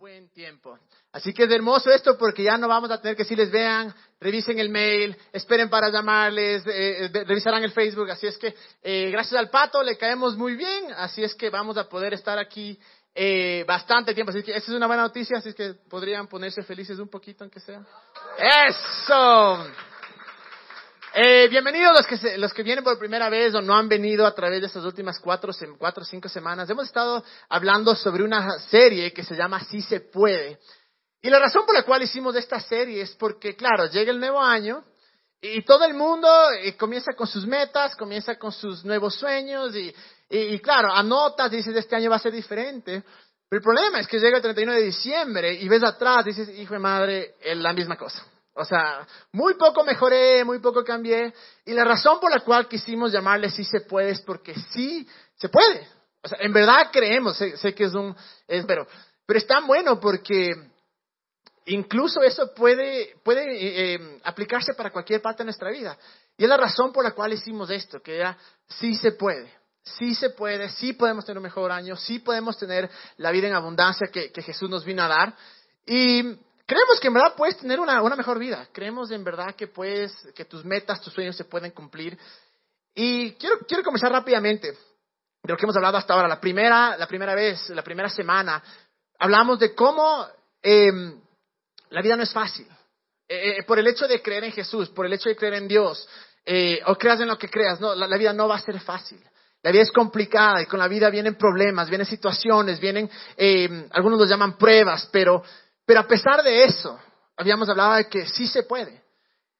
buen tiempo. Así que es hermoso esto porque ya no vamos a tener que si les vean, revisen el mail, esperen para llamarles, eh, eh, revisarán el Facebook. Así es que eh, gracias al pato le caemos muy bien, así es que vamos a poder estar aquí bastante tiempo. Así que esa es una buena noticia, así es que podrían ponerse felices un poquito aunque sea. Eso. Eh, bienvenidos los que, los que vienen por primera vez o no han venido a través de estas últimas cuatro, cuatro o cinco semanas. Hemos estado hablando sobre una serie que se llama Sí se puede. Y la razón por la cual hicimos esta serie es porque, claro, llega el nuevo año y todo el mundo eh, comienza con sus metas, comienza con sus nuevos sueños y, y, claro, anotas, dices, este año va a ser diferente. Pero el problema es que llega el 31 de diciembre y ves atrás, dices, hijo de madre, es la misma cosa. O sea, muy poco mejoré, muy poco cambié. Y la razón por la cual quisimos llamarle sí se puede es porque sí se puede. O sea, en verdad creemos, sé, que es un, es, pero, pero es tan bueno porque incluso eso puede, puede eh, eh, aplicarse para cualquier parte de nuestra vida. Y es la razón por la cual hicimos esto, que era sí se puede. Sí se puede, sí podemos tener un mejor año, sí podemos tener la vida en abundancia que, que Jesús nos vino a dar. Y Creemos que en verdad puedes tener una, mejor vida. Creemos en verdad que puedes, que tus metas, tus sueños se pueden cumplir. Y quiero, quiero comenzar rápidamente de lo que hemos hablado hasta ahora. La primera, la primera vez, la primera semana, hablamos de cómo em, la vida no es fácil. Eh, eh, por el hecho de creer en Jesús, por el hecho de creer en Dios, eh, o creas en lo que creas, no, la, vida no va a ser fácil. La vida es complicada y con la vida vienen problemas, vienen situaciones, vienen, em, algunos los llaman pruebas, pero pero a pesar de eso, habíamos hablado de que sí se puede,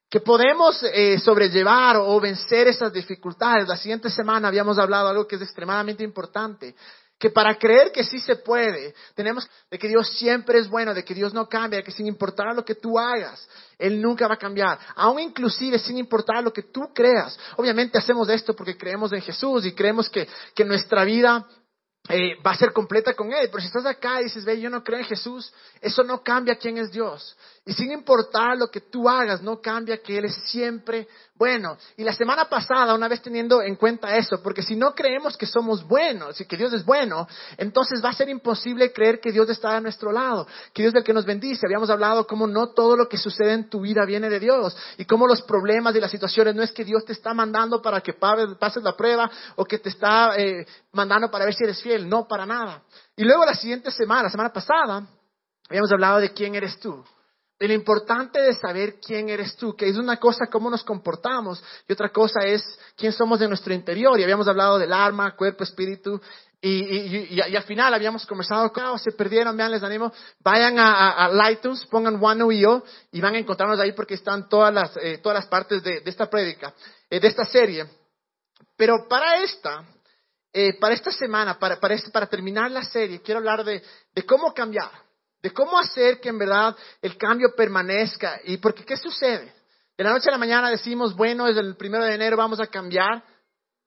que podemos eh, sobrellevar o vencer esas dificultades. La siguiente semana habíamos hablado de algo que es extremadamente importante, que para creer que sí se puede, tenemos de que Dios siempre es bueno, de que Dios no cambia, de que sin importar lo que tú hagas, Él nunca va a cambiar, aún inclusive sin importar lo que tú creas. Obviamente hacemos esto porque creemos en Jesús y creemos que, que nuestra vida eh, va a ser completa con Él. Pero si estás acá y dices, ve, yo no creo en Jesús, eso no cambia quién es Dios. Y sin importar lo que tú hagas, no cambia que Él es siempre bueno. Y la semana pasada, una vez teniendo en cuenta eso, porque si no creemos que somos buenos y que Dios es bueno, entonces va a ser imposible creer que Dios está a nuestro lado, que Dios es el que nos bendice. Habíamos hablado cómo no todo lo que sucede en tu vida viene de Dios y cómo los problemas y las situaciones no es que Dios te está mandando para que pases la prueba o que te está eh, mandando para ver si eres fiel. No, para nada. Y luego la siguiente semana, la semana pasada, habíamos hablado de quién eres tú lo importante de saber quién eres tú, que es una cosa cómo nos comportamos y otra cosa es quién somos de nuestro interior. Y habíamos hablado del alma, cuerpo, espíritu. Y, al final habíamos conversado, claro, se perdieron, vean, les animo, vayan a, a, iTunes, pongan One yo y van a encontrarnos ahí porque están todas las, eh, todas las partes de, esta prédica, eh, de esta serie. Pero para esta, eh, para esta semana, para, para, este, para terminar la serie, quiero hablar de, de cómo cambiar de cómo hacer que en verdad el cambio permanezca. Y porque, ¿qué sucede? De la noche a la mañana decimos, bueno, desde el primero de enero vamos a cambiar.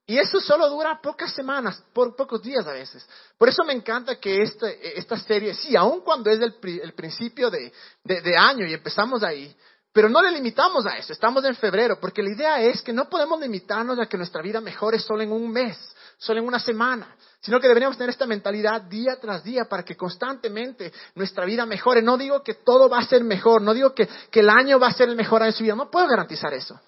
Y eso solo dura pocas semanas, por pocos días a veces. Por eso me encanta que esta, esta serie, sí, aun cuando es el, el principio de, de año y empezamos ahí, pero no le limitamos a eso, estamos en febrero, porque la idea es que no podemos limitarnos a que nuestra vida mejore solo en un mes, solo en una semana sino que deberíamos tener esta mentalidad día tras día para que constantemente nuestra vida mejore. No digo que todo va a ser mejor, no digo que, el año va a ser el mejor año de su vida, no puedo garantizar eso.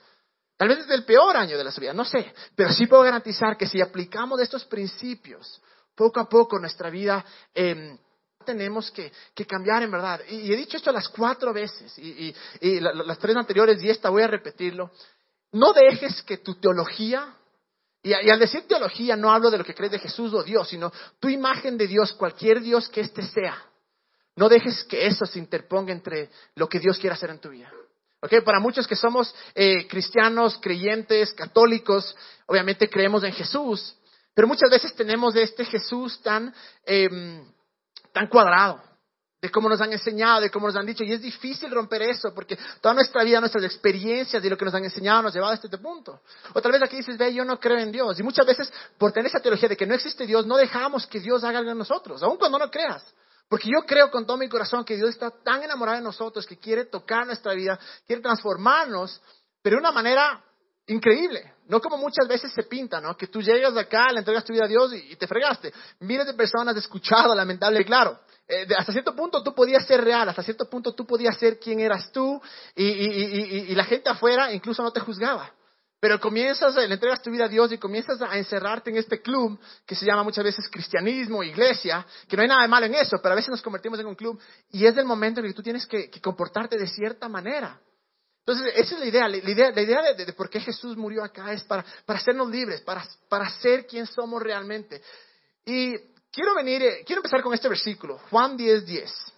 Tal vez es el peor año de la vida, no sé, pero sí puedo garantizar que si aplicamos estos principios, poco a poco nuestra vida em, tenemos que, cambiar en verdad. Y, he dicho esto las cuatro veces, y, las tres anteriores, y esta voy a repetirlo. No dejes que tu teología y, al decir teología no hablo de lo que crees de Jesús o Dios, sino tu imagen de Dios, cualquier Dios que éste sea. No dejes que eso se interponga entre lo que Dios quiere hacer en tu vida. Okay, para muchos que somos eh, cristianos, creyentes, católicos, obviamente creemos en Jesús, pero muchas veces tenemos este Jesús tan, em, tan cuadrado de cómo nos han enseñado, de cómo nos han dicho. Y es difícil romper eso, porque toda nuestra vida, nuestras experiencias y lo que nos han enseñado nos ha llevado hasta este punto. Otra vez aquí dices, ve, yo no creo en Dios. Y muchas veces, por tener esa teología de que no existe Dios, no dejamos que Dios haga algo en nosotros, aun cuando no creas. Porque yo creo con todo mi corazón que Dios está tan enamorado de nosotros, que quiere tocar nuestra vida, quiere transformarnos, pero de una manera increíble. No como muchas veces se pinta, ¿no? Que tú llegas acá, le entregas tu vida a Dios y, te fregaste. Miles de personas han escuchado, lamentable, claro. eh, hasta cierto punto tú podías ser real, hasta cierto punto tú podías ser quien eras tú y, la gente afuera incluso no te juzgaba. Pero comienzas, le entregas tu vida a Dios y comienzas a encerrarte en este club que se llama muchas veces cristianismo, iglesia, que no hay nada de malo en eso, pero a veces nos convertimos en un club y es el momento en que tú tienes que, comportarte de cierta manera. Entonces, esa es la idea. La idea, la idea de, por qué Jesús murió acá es para, para hacernos libres, para, para ser quien somos realmente. Y quiero venir, eh, quiero empezar con este versículo, Juan 10, 10.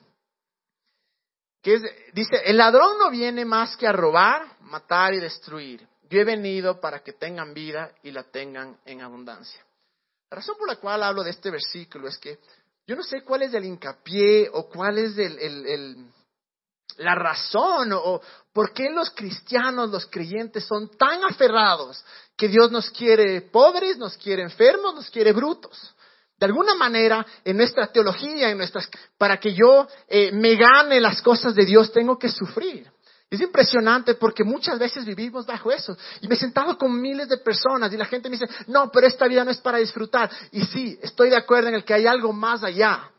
Que dice, el ladrón no viene más que a robar, matar y destruir. Yo he venido para que tengan vida y la tengan en abundancia. La razón por la cual hablo de este versículo es que yo no sé cuál es el hincapié o cuál es el, la razón o por qué los cristianos, los creyentes son tan aferrados que Dios nos quiere pobres, nos quiere enfermos, nos quiere brutos. De alguna manera, en nuestra teología, en nuestras, para que yo eh, me gane las cosas de Dios, tengo que sufrir. Es impresionante porque muchas veces vivimos bajo eso. Y me he sentado con miles de personas y la gente me dice, no, pero esta vida no es para disfrutar. Y sí, estoy de acuerdo en el que hay algo más allá.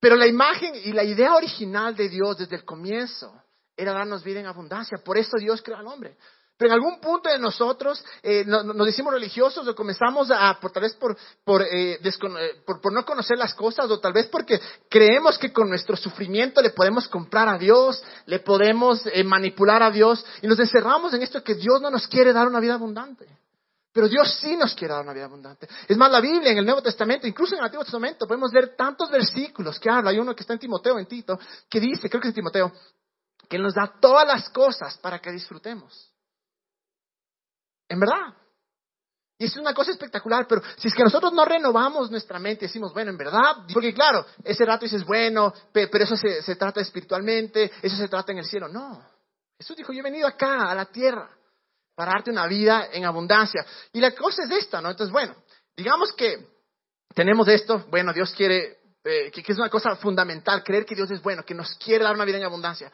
Pero la imagen y la idea original de Dios desde el comienzo era darnos vida en abundancia. Por eso Dios creó al hombre. Pero en algún punto de nosotros eh, nos, decimos religiosos o comenzamos a, por, tal vez por, eh, eh, por, por, no conocer las cosas o tal vez porque creemos que con nuestro sufrimiento le podemos comprar a Dios, le podemos manipular a Dios y nos encerramos en esto que Dios no nos quiere dar una vida abundante. Pero Dios sí nos quiere dar una vida abundante. Es más, la Biblia en el Nuevo Testamento, incluso en el Antiguo Testamento, podemos ver tantos versículos que habla. Hay uno que está en Timoteo, en Tito, que dice, creo que es Timoteo, que nos da todas las cosas para que disfrutemos. En verdad. Y es una cosa espectacular, pero si es que nosotros no renovamos nuestra mente decimos, bueno, en verdad, porque claro, ese rato dices, bueno, pero eso se trata espiritualmente, eso se trata en el cielo. No. Jesús dijo, yo he venido acá, a la tierra, para darte una vida en abundancia. Y la cosa es esta, ¿no? Entonces, bueno, digamos que tenemos esto, bueno, Dios quiere, eh, que, que, es una cosa fundamental, creer que Dios es bueno, que nos quiere dar una vida en abundancia.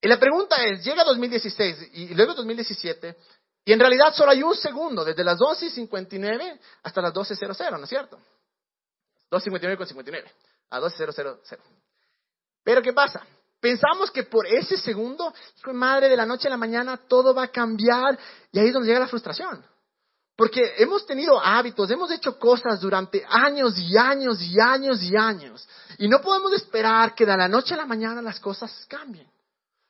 Y la pregunta es, llega 2016 y luego 2017, y en realidad solo hay un segundo, desde las 12.59 hasta las 12.00, ¿no es cierto? 2.59 con 59, a 12.000. Pero ¿qué pasa? Pensamos que por ese segundo, hijo madre, de la noche a la mañana todo va a cambiar y ahí es donde llega la frustración. Porque hemos tenido hábitos, hemos hecho cosas durante años y años y años y años. Y no podemos esperar que de la noche a la mañana las cosas cambien.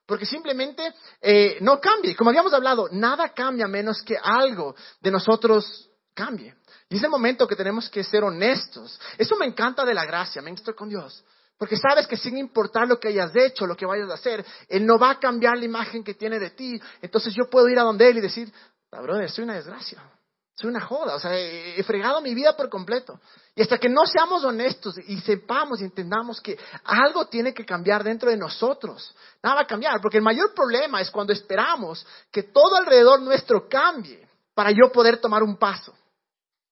Porque simplemente eh, no cambie. Como habíamos hablado, nada cambia menos que algo de nosotros cambie. Y es el momento que tenemos que ser honestos. Eso me encanta de la gracia, me estoy con Dios. Porque sabes que sin importar lo que hayas hecho, lo que vayas a hacer, Él no va a cambiar la imagen que tiene de ti. Entonces yo puedo ir a donde Él y decir, brother, soy una desgracia. Soy una joda, o sea, he, fregado mi vida por completo. Y hasta que no seamos honestos y sepamos y entendamos que algo tiene que cambiar dentro de nosotros, nada va a cambiar, porque el mayor problema es cuando esperamos que todo alrededor nuestro cambie para yo poder tomar un paso.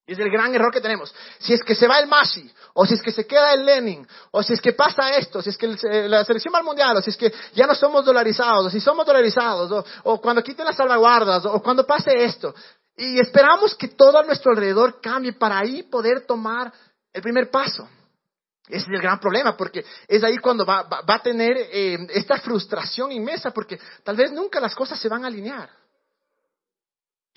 Es el gran error que tenemos. Si es que se va el Mashi, o si es que se queda el Lenin, o si es que pasa esto, si es que la selección va al mundial, o si es que ya no somos dolarizados, o si somos dolarizados, o, o cuando quiten las salvaguardas, o cuando pase esto, y esperamos que todo a nuestro alrededor cambie para ahí poder tomar el primer paso. Ese es el gran problema, porque es ahí cuando va, a tener eh, esta frustración inmensa, porque tal vez nunca las cosas se van a alinear.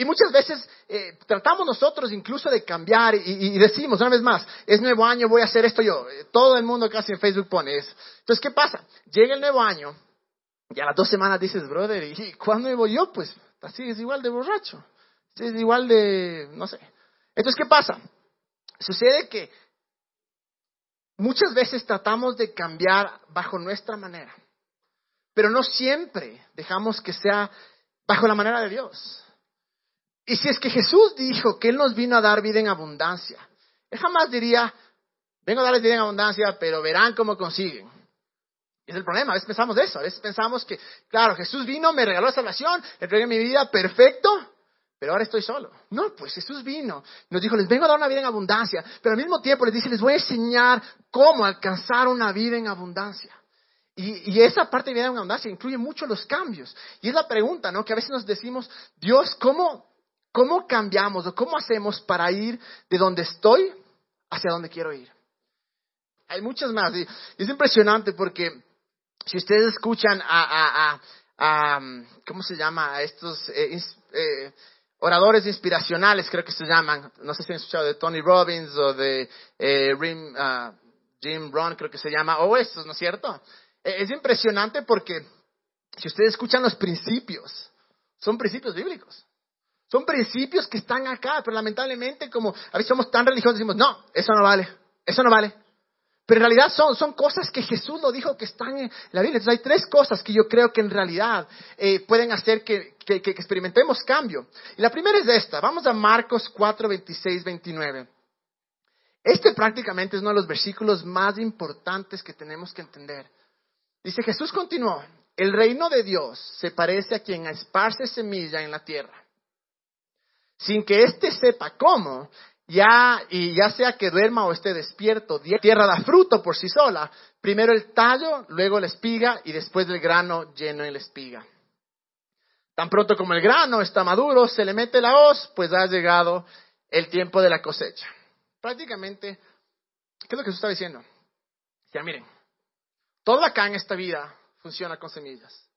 Y muchas veces eh, tratamos nosotros incluso de cambiar y, decimos, una vez más, es nuevo año, voy a hacer esto yo. Eh, todo el mundo casi en Facebook pone eso. Entonces, ¿qué pasa? Llega el nuevo año y a las dos semanas dices, brother, ¿y cuándo voy yo? Pues así es igual de borracho. Es igual de, no sé. Entonces, ¿qué pasa? Sucede que muchas veces tratamos de cambiar bajo nuestra manera, pero no siempre dejamos que sea bajo la manera de Dios. Y si es que Jesús dijo que Él nos vino a dar vida en abundancia, Él jamás diría, vengo a darles vida en abundancia, pero verán cómo consiguen. Es el problema, a veces pensamos eso, a veces pensamos que, claro, Jesús vino, me regaló la salvación, entregué mi vida, perfecto, pero ahora estoy solo. No, pues Jesús vino, nos dijo, les vengo a dar una vida en abundancia, pero al mismo tiempo les dice, les voy a enseñar cómo alcanzar una vida en abundancia. Y, esa parte de vida en abundancia incluye mucho los cambios. Y es la pregunta, ¿no? Que a veces nos decimos, Dios, ¿cómo, cómo cambiamos o cómo hacemos para ir de donde estoy hacia donde quiero ir? Hay muchas más. Y es impresionante porque si ustedes escuchan a, a, ¿cómo se llama? A estos eh, eh, oradores inspiracionales, creo que se llaman. No sé si han escuchado de Tony Robbins o de eh, ah, Jim Brown, creo que se llama, o estos, ¿no es cierto? es impresionante porque si ustedes escuchan los principios, son principios bíblicos. Son principios que están acá, pero lamentablemente como a veces somos tan religiosos decimos, no, eso no vale, eso no vale. Pero en realidad son, son cosas que Jesús lo dijo que están en la Biblia. Entonces hay tres cosas que yo creo que en realidad eh, pueden hacer que, que, experimentemos cambio. Y la primera es esta. Vamos a Marcos 4, 26, 29. Este prácticamente es uno de los versículos más importantes que tenemos que entender. Dice Jesús continuó, el reino de Dios se parece a quien esparce semilla en la tierra sin que éste sepa cómo, ya, y ya sea que duerma o esté despierto, tierra da fruto por sí sola, primero el tallo, luego la espiga y después el grano lleno en la espiga. Tan pronto como el grano está maduro, se le mete la hoz, pues ha llegado el tiempo de la cosecha. Prácticamente, ¿qué es lo que Jesús está diciendo? Ya miren, todo acá en esta vida funciona con semillas.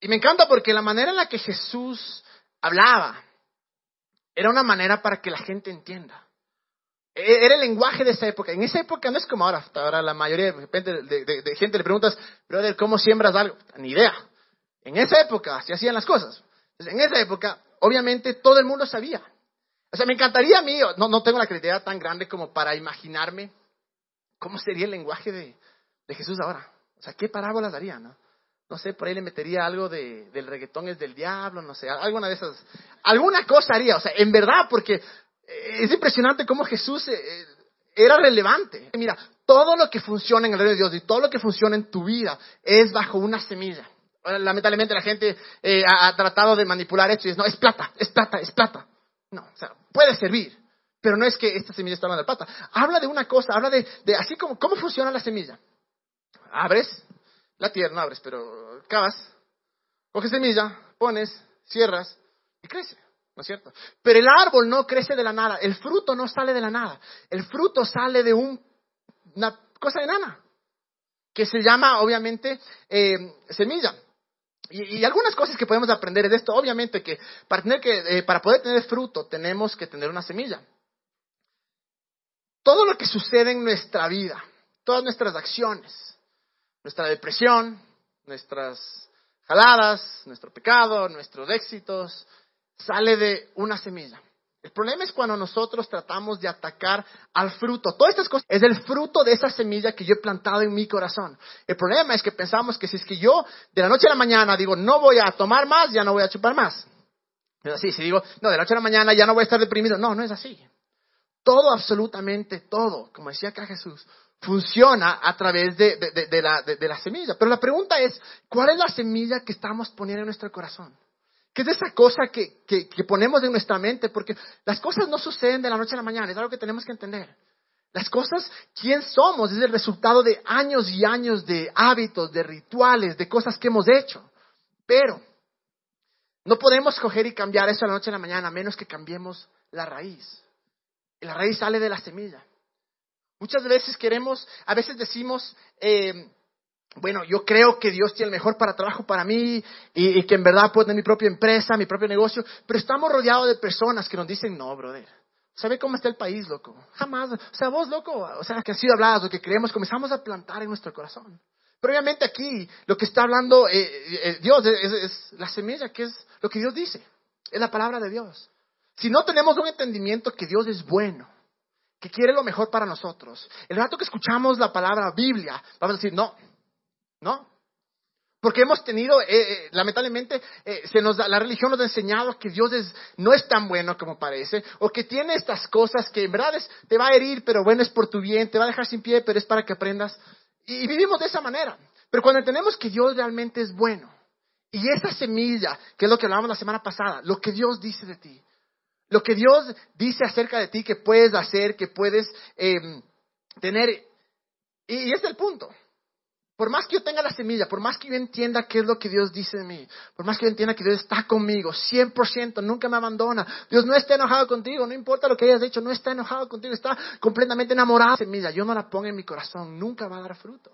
Y me encanta porque la manera en la que Jesús hablaba, era una manera para que la gente entienda. E, era el lenguaje de esa época. En esa época no es como ahora. Ahora la mayoría de, gente le preguntas, brother, ¿cómo siembras algo? Ni idea. En esa época así hacían las cosas. en esa época, obviamente, todo el mundo sabía. O sea, me encantaría a mí, no, no tengo la credibilidad tan grande como para imaginarme cómo sería el lenguaje de, de Jesús ahora. O sea, ¿qué parábolas daría, no? No sé, por ahí le metería algo de, del reggaetón es del diablo, no sé, alguna de esas, alguna cosa haría, o sea, en verdad, porque eh, es impresionante cómo Jesús eh, era relevante. Mira, todo lo que funciona en el reino de Dios y todo lo que funciona en tu vida es bajo una semilla. Lamentablemente la gente eh, ha, tratado de manipular esto y dice, no, es plata, es plata, es plata. No, o sea, puede servir, pero no es que esta semilla está hablando de plata. Habla de una cosa, habla de, de así como, ¿cómo funciona la semilla? Abres, la tierra abres, pero cavas, coges semilla, pones, cierras y crece, ¿no es cierto? Pero el árbol no crece de la nada, el fruto no sale de la nada, el fruto sale de una cosa enana, que se llama obviamente eh, semilla. Y, algunas cosas que podemos aprender de esto, obviamente que para, tener que, eh, para poder tener fruto tenemos que tener una semilla. Todo lo que sucede en nuestra vida, todas nuestras acciones, nuestra depresión, nuestras jaladas, nuestro pecado, nuestros éxitos, sale de una semilla. El problema es cuando nosotros tratamos de atacar al fruto. Todas estas cosas es el fruto de esa semilla que yo he plantado en mi corazón. El problema es que pensamos que si es que yo de la noche a la mañana digo no voy a tomar más, ya no voy a chupar más. Es así, si digo no, de la noche a la mañana ya no voy a estar deprimido. No, no es así. Todo, absolutamente todo, como decía acá Jesús, funciona a través de, la, semilla. Pero la pregunta es, ¿cuál es la semilla que estamos poniendo en nuestro corazón? ¿Qué es esa cosa que, ponemos en nuestra mente? Porque las cosas no suceden de la noche a la mañana, es algo que tenemos que entender. Las cosas, quién somos, es el resultado de años y años de hábitos, de rituales, de cosas que hemos hecho. Pero no podemos coger y cambiar eso de la noche a la mañana, a menos que cambiemos la raíz. La raíz sale de la semilla. Muchas veces queremos, a veces decimos, eh, bueno, yo creo que Dios tiene el mejor para trabajo para mí y, que en verdad puedo tener mi propia empresa, mi propio negocio, pero estamos rodeados de personas que nos dicen, no, brother, ¿sabe cómo está el país, loco? Jamás, o sea, vos, loco, o sea, que ha sido hablado, lo que creemos, comenzamos a plantar en nuestro corazón. Pero obviamente aquí lo que está hablando eh, eh, Dios es la semilla, que es lo que Dios dice, es la palabra de Dios. Si no tenemos un entendimiento que Dios es bueno, que quiere lo mejor para nosotros. El rato que escuchamos la palabra Biblia, vamos a decir, no, no. Porque hemos tenido, eh, eh, lamentablemente, eh, se nos la religión nos ha enseñado que Dios es, no es tan bueno como parece, o que tiene estas cosas que en verdad te va a herir, pero bueno, es por tu bien, te va a dejar sin pie, pero es para que aprendas. Y, y vivimos de esa manera. Pero cuando entendemos que Dios realmente es bueno, y esa semilla, que es lo que hablábamos la semana pasada, lo que Dios dice de ti, lo que Dios dice acerca de ti que puedes hacer, que puedes em, tener. Y, es el punto. Por más que yo tenga la semilla, por más que yo entienda qué es lo que Dios dice de mí, por más que yo entienda que Dios está conmigo, 100%, nunca me abandona, Dios no está enojado contigo, no importa lo que hayas hecho, no está enojado contigo, está completamente enamorado de la semilla, yo no la pongo en mi corazón, nunca va a dar fruto.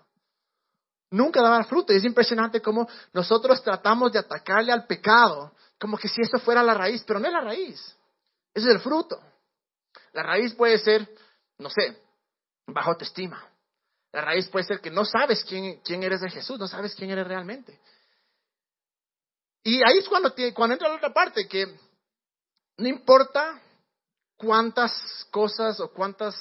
Nunca va a dar fruto. Y es impresionante cómo nosotros tratamos de atacarle al pecado, como que si eso fuera la raíz, pero no es la raíz, ese es el fruto. La raíz puede ser, no sé, bajo autoestima la raíz puede ser que no sabes quién, quién eres de Jesús, no sabes quién eres realmente. Y ahí es cuando, cuando entra la otra parte, que no importa cuántas cosas o cuántas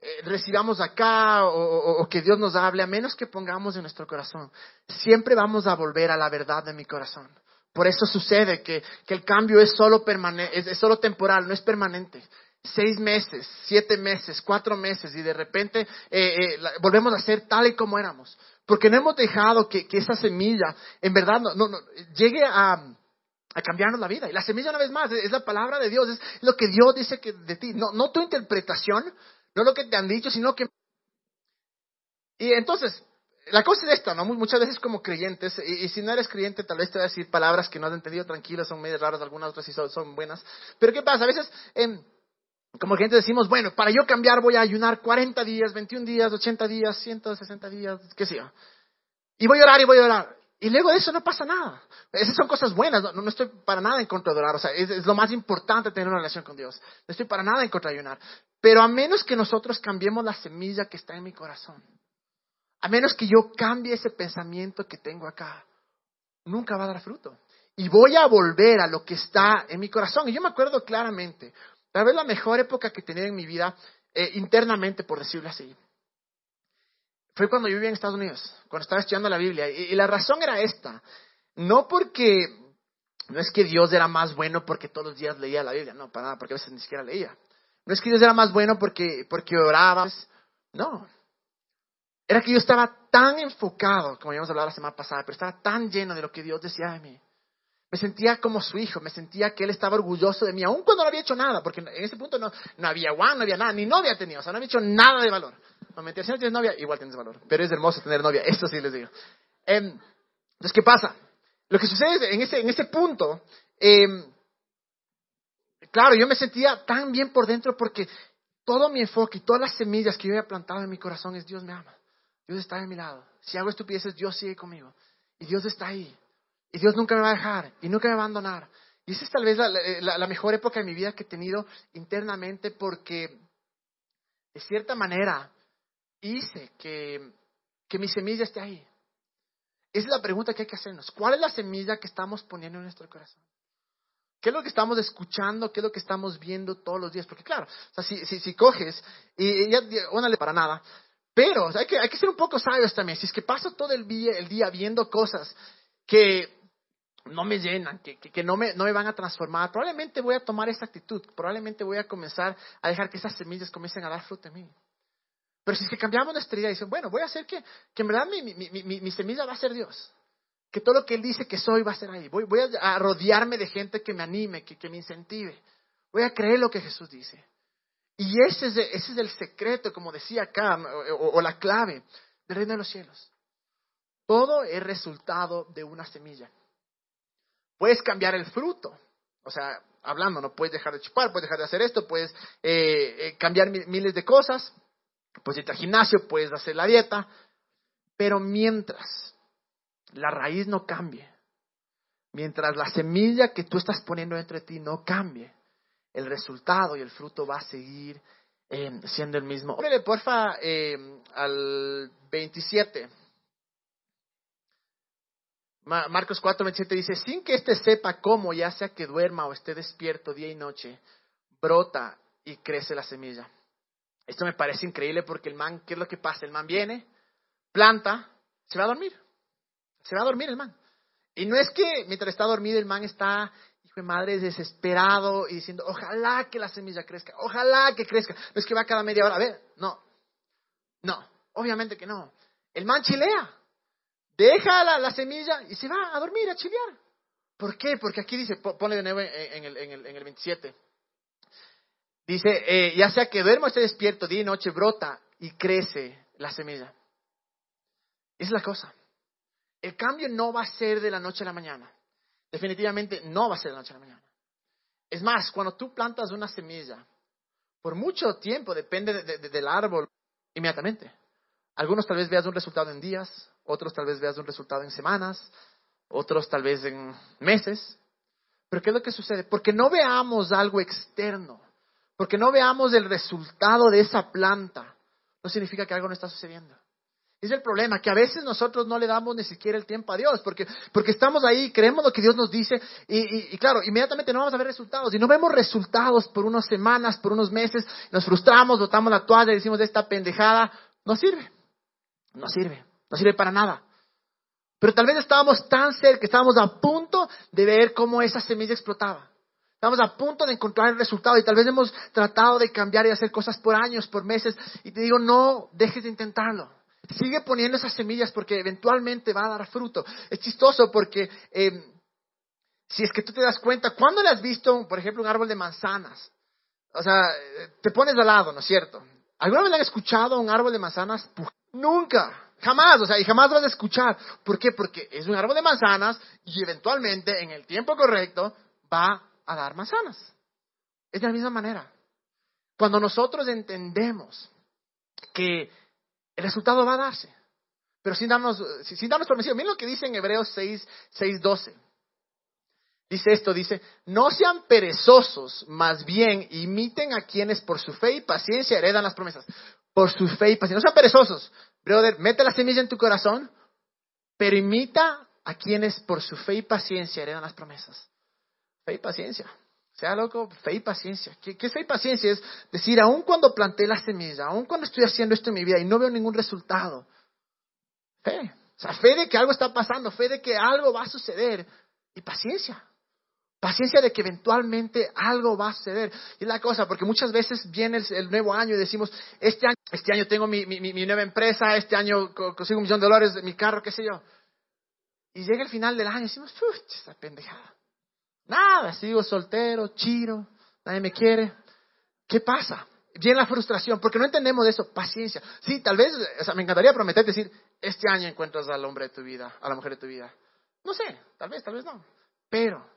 eh, recibamos acá o, o, que Dios nos hable, a menos que pongamos en nuestro corazón, siempre vamos a volver a la verdad de mi corazón. Por eso sucede que, que el cambio es solo, es, es solo temporal, no es permanente seis meses, siete meses, cuatro meses y de repente eh, eh, volvemos a ser tal y como éramos. Porque no hemos dejado que, esa semilla en verdad no, no, llegue a, cambiarnos la vida. Y la semilla una vez más es la palabra de Dios, es lo que Dios dice que de ti, no, no tu interpretación, no lo que te han dicho, sino que... Y entonces, la cosa es esta, ¿no? Muchas veces como creyentes, y, si no eres creyente, tal vez te voy a decir palabras que no has entendido, tranquilo, son medio raras, algunas otras sí son, buenas. Pero ¿qué pasa? A veces... Eh, como gente decimos, bueno, para yo cambiar voy a ayunar 40 días, 21 días, 80 días, 160 días, qué sé yo. Y voy a orar y voy a orar. Y luego de eso no pasa nada. Esas son cosas buenas, no, no estoy para nada en contra de orar. O sea, es, es, lo más importante tener una relación con Dios. No estoy para nada en contra de ayunar. Pero a menos que nosotros cambiemos la semilla que está en mi corazón, a menos que yo cambie ese pensamiento que tengo acá, nunca va a dar fruto. Y voy a volver a lo que está en mi corazón. Y yo me acuerdo claramente, Tal vez la mejor época que tenido en mi vida, eh, internamente, por decirlo así, fue cuando yo vivía en Estados Unidos, cuando estaba estudiando la Biblia. Y, la razón era esta. No porque, no es que Dios era más bueno porque todos los días leía la Biblia, no, para nada, porque a veces ni siquiera leía. No es que Dios era más bueno porque, porque oraba, no. Era que yo estaba tan enfocado, como habíamos hablado la semana pasada, pero estaba tan lleno de lo que Dios decía de mí, me sentía como su hijo, me sentía que él estaba orgulloso de mí, aun cuando no había hecho nada, porque en ese punto no, no había guan, no había nada, ni novia tenía, o sea, no había hecho nada de valor. No me si no tienes novia, igual tienes valor, pero es hermoso tener novia, esto sí les digo. Em, entonces, ¿qué pasa? Lo que sucede en ese, en ese punto, eh, claro, yo me sentía tan bien por dentro porque todo mi enfoque y todas las semillas que yo había plantado en mi corazón es Dios me ama, Dios está de mi lado. Si hago estupideces, Dios sigue conmigo y Dios está ahí. Y Dios nunca me va a dejar y nunca me va a abandonar. Y esa es tal vez la, mejor época de mi vida que he tenido internamente porque de cierta manera hice que, que mi semilla esté ahí. Esa es la pregunta que hay que hacernos. ¿Cuál es la semilla que estamos poniendo en nuestro corazón? ¿Qué es lo que estamos escuchando? ¿Qué es lo que estamos viendo todos los días? Porque claro, o sea, si, si, si coges y, ya, una para nada, pero hay, que, hay que ser un poco sabios también. Si es que paso todo el día, el día viendo cosas que no me llenan, que, que, no, me, no me van a transformar, probablemente voy a tomar esa actitud, probablemente voy a comenzar a dejar que esas semillas comiencen a dar fruto en mí. Pero si es que cambiamos nuestra idea y dicen, bueno, voy a hacer que, que en verdad mi, mi, mi, mi, semilla va a ser Dios, que todo lo que Él dice que soy va a ser ahí, voy, voy a, rodearme de gente que me anime, que, que me incentive, voy a creer lo que Jesús dice. Y ese es, ese es el secreto, como decía acá, o, la clave del reino de los cielos. Todo es resultado de una semilla. Puedes cambiar el fruto. O sea, hablando, no puedes dejar de chupar, puedes dejar de hacer esto, puedes eh, eh, cambiar miles de cosas, puedes irte al gimnasio, puedes hacer la dieta, pero mientras la raíz no cambie, mientras la semilla que tú estás poniendo dentro de ti no cambie, el resultado y el fruto va a seguir eh, siendo el mismo. Órale, porfa, al 27. Marcos 4, 27 dice, sin que éste sepa cómo, ya sea que duerma o esté despierto día y noche, brota y crece la semilla. Esto me parece increíble porque el man, ¿qué es lo que pasa? El man viene, planta, se va a dormir. Se va a dormir el man. Y no es que mientras está dormido el man está, hijo de madre, desesperado y diciendo, ojalá que la semilla crezca, ojalá que crezca. No es que va cada media hora, a ver, no, no, obviamente que no. El man chilea deja la, semilla y se va a dormir, a chilear. ¿Por qué? Porque aquí dice, ponle de nuevo en el, en el, en el 27. Dice, eh, ya sea que duermo o esté despierto, día y noche brota y crece la semilla. Es la cosa. El cambio no va a ser de la noche a la mañana. Definitivamente no va a ser de la noche a la mañana. Es más, cuando tú plantas una semilla, por mucho tiempo depende del árbol inmediatamente. Algunos tal vez veas un resultado en días, otros tal vez veas un resultado en semanas, otros tal vez en meses. Pero ¿qué es lo que sucede? Porque no veamos algo externo, porque no veamos el resultado de esa planta, no significa que algo no está sucediendo. Es el problema, que a veces nosotros no le damos ni siquiera el tiempo a Dios, porque, porque estamos ahí, creemos lo que Dios nos dice, y, claro, inmediatamente no vamos a ver resultados. Y no vemos resultados por unas semanas, por unos meses, nos frustramos, botamos la toalla y decimos, esta pendejada no sirve, no sirve, no sirve para nada. Pero tal vez estábamos tan cerca, estábamos a punto de ver cómo esa semilla explotaba. Estábamos a punto de encontrar el resultado y tal vez hemos tratado de cambiar y hacer cosas por años, por meses. Y te digo, no dejes de intentarlo. Sigue poniendo esas semillas porque eventualmente va a dar fruto. Es chistoso porque em, si es que tú te das cuenta, ¿cuándo le has visto, por ejemplo, un árbol de manzanas? O sea, te pones al lado, ¿no es cierto? ¿Alguna vez le han escuchado un árbol de manzanas? Nunca, jamás, o sea, y jamás vas a escuchar. ¿Por qué? Porque es un árbol de manzanas y eventualmente, en el tiempo correcto, va a dar manzanas. Es de la misma manera. Cuando nosotros entendemos que el resultado va a darse. Pero sin darnos, sin darnos permisión. Miren lo que dice en Hebreos 6, 6, 12. Dice esto, dice, no sean perezosos, más bien imiten a quienes por su fe y paciencia heredan las promesas. Por su fe y paciencia. No sean perezosos. Brother, mete la semilla en tu corazón, pero imita a quienes por su fe y paciencia heredan las promesas. Fe y paciencia. Sea loco, fe y paciencia. ¿Qué, ¿Qué, fe y paciencia? Es decir, aun cuando planté la semilla, aun cuando estoy haciendo esto en mi vida y no veo ningún resultado. Fe. O sea, fe de que algo está pasando, fe de que algo va a suceder. Y paciencia. Paciencia de que eventualmente algo va a suceder. Y la cosa, porque muchas veces viene el, nuevo año y decimos, este año, este año tengo mi, mi, nueva empresa, este año consigo un millón de dólares, mi carro, qué sé yo. Y llega el final del año y decimos, esta pendejada. Nada, sigo soltero, chiro, nadie me quiere. ¿Qué pasa? Viene la frustración, porque no entendemos de eso. Paciencia. Sí, tal vez, me encantaría prometer decir, este año encuentras al hombre de tu vida, a la mujer de tu vida. No sé, tal vez, tal vez no. Pero,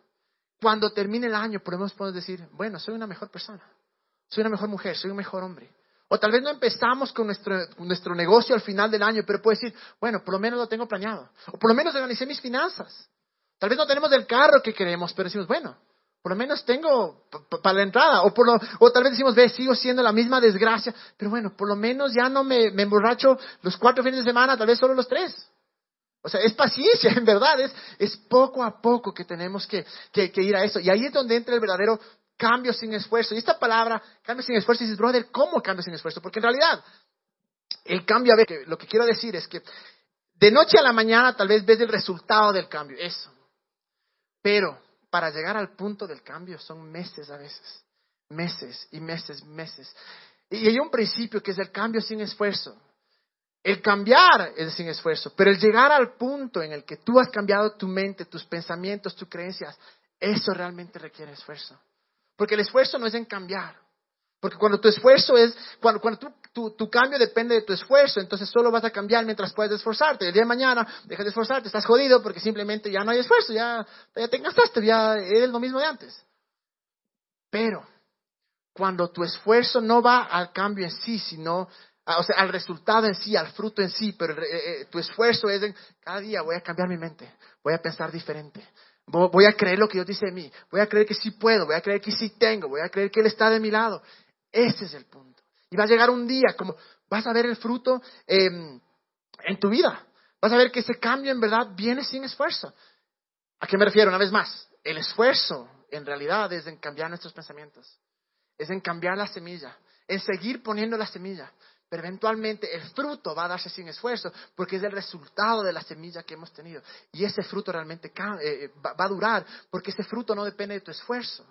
cuando termine el año, podemos, podemos decir, bueno, soy una mejor persona, soy una mejor mujer, soy un mejor hombre. O tal vez no empezamos con nuestro, nuestro negocio al final del año, pero puedo decir, bueno, por lo menos lo tengo planeado. O por lo menos organicé mis finanzas. Tal vez no tenemos el carro que queremos, pero decimos, bueno, por lo menos tengo para la entrada. O, por lo, o tal vez decimos, ve, sigo siendo la misma desgracia, pero bueno, por lo menos ya no me, emborracho los cuatro fines de semana, tal vez solo los tres. O sea, es paciencia, en verdad, es, es poco a poco que tenemos que, que, ir a eso. Y ahí es donde entra el verdadero cambio sin esfuerzo. Y esta palabra, cambio sin esfuerzo, dices, brother, ¿cómo cambio sin esfuerzo? Porque en realidad, el cambio, a ver, lo que quiero decir es que de noche a la mañana tal vez ves el resultado del cambio, eso. Pero para llegar al punto del cambio son meses a veces, meses y meses, meses. Y hay un principio que es el cambio sin esfuerzo. El cambiar es sin esfuerzo, pero el llegar al punto en el que tú has cambiado tu mente, tus pensamientos, tus creencias, eso realmente requiere esfuerzo. Porque el esfuerzo no es en cambiar. Porque cuando tu esfuerzo es, cuando, cuando tú tu, cambio depende de tu esfuerzo, entonces solo vas a cambiar mientras puedes esforzarte. El día de mañana dejas de esforzarte, estás jodido porque simplemente ya no hay esfuerzo, ya, ya te gastaste, ya eres lo mismo de antes. Pero cuando tu esfuerzo no va al cambio en sí, sino o sea, al resultado en sí, al fruto en sí, pero eh, eh, tu esfuerzo es en cada día voy a cambiar mi mente, voy a pensar diferente, voy a creer lo que Dios dice de mí, voy a creer que sí puedo, voy a creer que sí tengo, voy a creer que Él está de mi lado. Ese es el punto. Y va a llegar un día, como vas a ver el fruto em, en tu vida. Vas a ver que ese cambio en verdad viene sin esfuerzo. ¿A qué me refiero? Una vez más, el esfuerzo en realidad es en cambiar nuestros pensamientos, es en cambiar la semilla, en seguir poniendo la semilla. Pero eventualmente el fruto va a darse sin esfuerzo porque es el resultado de la semilla que hemos tenido. Y ese fruto realmente eh, eh, va a durar porque ese fruto no depende de tu esfuerzo.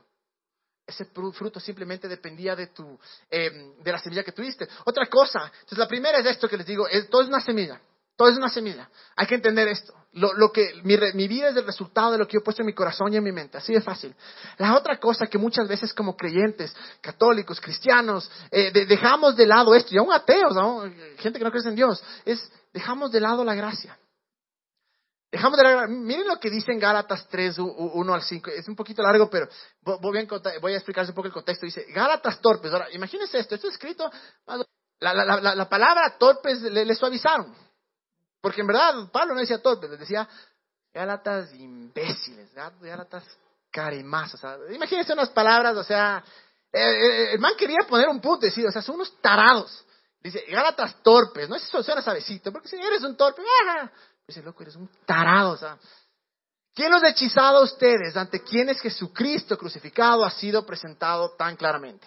Ese fruto simplemente dependía de, tu, em, de la semilla que tuviste. Otra cosa, entonces la primera es esto que les digo, todo es una semilla. Todo es una semilla. Hay que entender esto. Lo, que, mi, vida es el resultado de lo que yo he puesto en mi corazón y en mi mente. Así de fácil. La otra cosa que muchas veces como creyentes, católicos, cristianos, eh, dejamos de lado esto, y aún ateos, gente que no cree en Dios, es dejamos de lado la gracia. Dejamos de lado, miren lo que dice en Gálatas 3, 1 al 5. Es un poquito largo, pero voy a, voy a explicarles un poco el contexto. Dice, Gálatas torpes. Ahora, imagínense esto, esto es escrito, la, la, la, palabra torpes le suavizaron. Porque en verdad Pablo no decía torpes, les decía Gálatas imbéciles, Gálatas carimás. O sea, imagínense unas palabras, o sea, eh, eh, el man quería poner un punto, decir, o sea, son unos tarados. Dice, Gálatas torpes, no es eso suena sabecito, porque si eres un torpe, ¡ah! Dice, loco, eres un tarado, o sea. ¿Quién los hechizado a ustedes ante quienes Jesucristo crucificado ha sido presentado tan claramente?